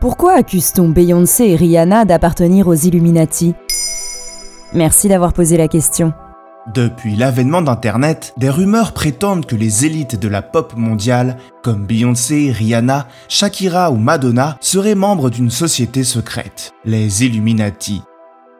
Pourquoi accuse-t-on Beyoncé et Rihanna d'appartenir aux Illuminati? Merci d'avoir posé la question. Depuis l'avènement d'Internet, des rumeurs prétendent que les élites de la pop mondiale, comme Beyoncé, Rihanna, Shakira ou Madonna, seraient membres d'une société secrète, les Illuminati.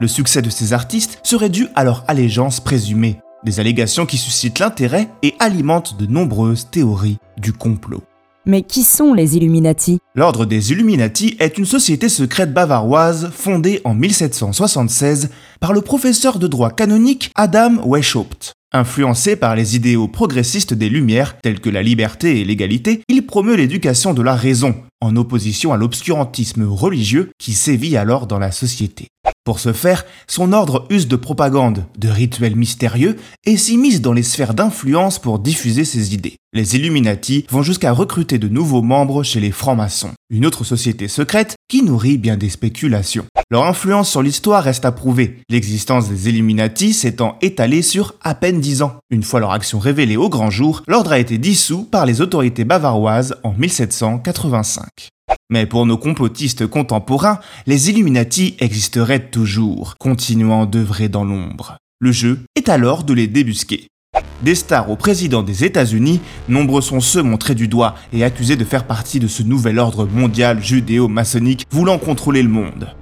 Le succès de ces artistes serait dû à leur allégeance présumée, des allégations qui suscitent l'intérêt et alimentent de nombreuses théories du complot. Mais qui sont les Illuminati? L'Ordre des Illuminati est une société secrète bavaroise fondée en 1776 par le professeur de droit canonique Adam Weishaupt. Influencé par les idéaux progressistes des Lumières, tels que la liberté et l'égalité, il promeut l'éducation de la raison, en opposition à l'obscurantisme religieux qui sévit alors dans la société. Pour ce faire, son ordre use de propagande, de rituels mystérieux et s'immisce dans les sphères d'influence pour diffuser ses idées. Les Illuminati vont jusqu'à recruter de nouveaux membres chez les francs-maçons, une autre société secrète qui nourrit bien des spéculations. Leur influence sur l'histoire reste à prouver, l'existence des Illuminati s'étant étalée sur à peine dix ans. Une fois leur action révélée au grand jour, l'ordre a été dissous par les autorités bavaroises en 1785. Mais pour nos complotistes contemporains, les Illuminati existeraient toujours, continuant d'œuvrer dans l'ombre. Le jeu est alors de les débusquer. Des stars au président des États-Unis, nombreux sont ceux montrés du doigt et accusés de faire partie de ce nouvel ordre mondial judéo-maçonnique voulant contrôler le monde.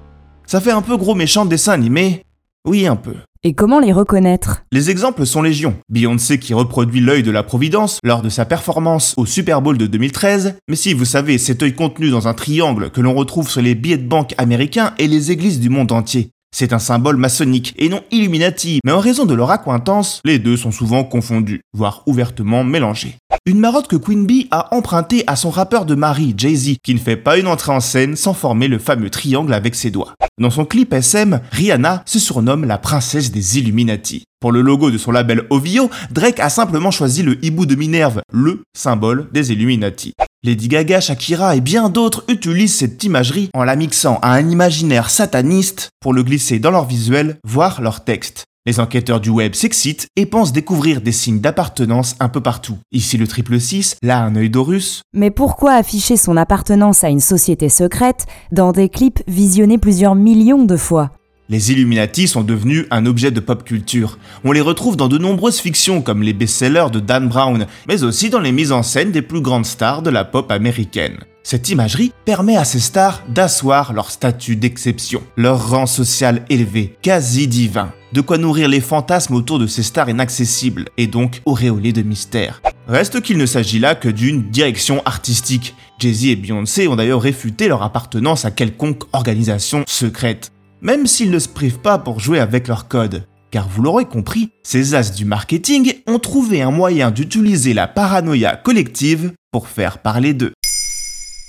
Ça fait un peu gros méchant de dessin animé Oui, un peu. Et comment les reconnaître? Les exemples sont légion. Beyoncé qui reproduit l'œil de la Providence lors de sa performance au Super Bowl de 2013. Mais si vous savez, cet œil contenu dans un triangle que l'on retrouve sur les billets de banque américains et les églises du monde entier. C'est un symbole maçonnique et non Illuminati, mais en raison de leur accointance, les deux sont souvent confondus, voire ouvertement mélangés. Une marotte que Queen Bee a empruntée à son rappeur de Marie, Jay-Z, qui ne fait pas une entrée en scène sans former le fameux triangle avec ses doigts. Dans son clip SM, Rihanna se surnomme la princesse des Illuminati. Pour le logo de son label OVO, Drake a simplement choisi le hibou de Minerve, le symbole des Illuminati. Lady Gaga, Shakira et bien d'autres utilisent cette imagerie en la mixant à un imaginaire sataniste pour le glisser dans leur visuel, voire leur texte. Les enquêteurs du web s'excitent et pensent découvrir des signes d'appartenance un peu partout. Ici le triple 6, là un œil d'Horus. Mais pourquoi afficher son appartenance à une société secrète dans des clips visionnés plusieurs millions de fois? Les Illuminati sont devenus un objet de pop culture. On les retrouve dans de nombreuses fictions comme les best-sellers de Dan Brown, mais aussi dans les mises en scène des plus grandes stars de la pop américaine. Cette imagerie permet à ces stars d'asseoir leur statut d'exception, leur rang social élevé, quasi divin. De quoi nourrir les fantasmes autour de ces stars inaccessibles, et donc auréolées de mystère. Reste qu'il ne s'agit là que d'une direction artistique. Jay-Z et Beyoncé ont d'ailleurs réfuté leur appartenance à quelconque organisation secrète même s'ils ne se privent pas pour jouer avec leur code. Car vous l'aurez compris, ces as du marketing ont trouvé un moyen d'utiliser la paranoïa collective pour faire parler d'eux.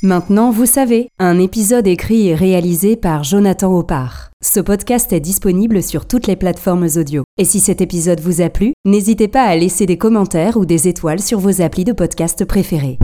Maintenant, vous savez, un épisode écrit et réalisé par Jonathan Oppard. Ce podcast est disponible sur toutes les plateformes audio. Et si cet épisode vous a plu, n'hésitez pas à laisser des commentaires ou des étoiles sur vos applis de podcast préférés.